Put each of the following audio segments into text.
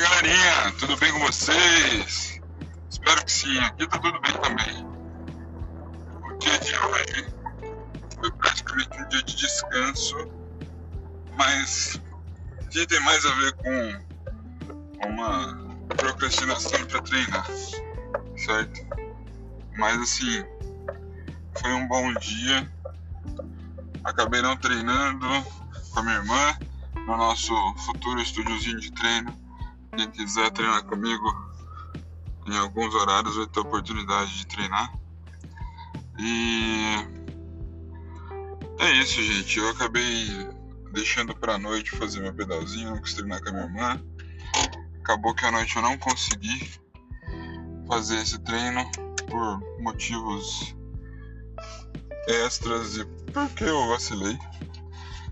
galerinha, tudo bem com vocês? Espero que sim, aqui tá tudo bem também. O dia de hoje foi praticamente um dia de descanso, mas o dia tem mais a ver com uma procrastinação para treinar, certo? Mas assim, foi um bom dia. Acabei não treinando com a minha irmã no nosso futuro estúdiozinho de treino. Quem quiser treinar comigo em alguns horários vai ter oportunidade de treinar. E é isso, gente. Eu acabei deixando pra noite fazer meu pedalzinho, não quis treinar com a minha irmã. Acabou que à noite eu não consegui fazer esse treino por motivos extras e porque eu vacilei.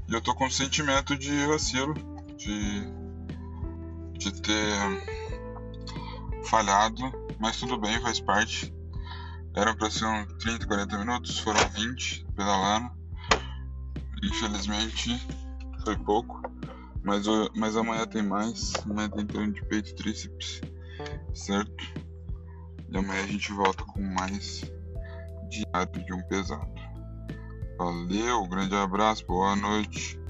E eu tô com sentimento de vacilo, de, de ter falhado, mas tudo bem, faz parte. Era pra ser uns 30, 40 minutos, foram 20 pedalando. Infelizmente foi pouco, mas, mas amanhã tem mais. Amanhã tem treino de peito e tríceps, certo? E amanhã a gente volta com mais diário de um pesado. Valeu, grande abraço, boa noite.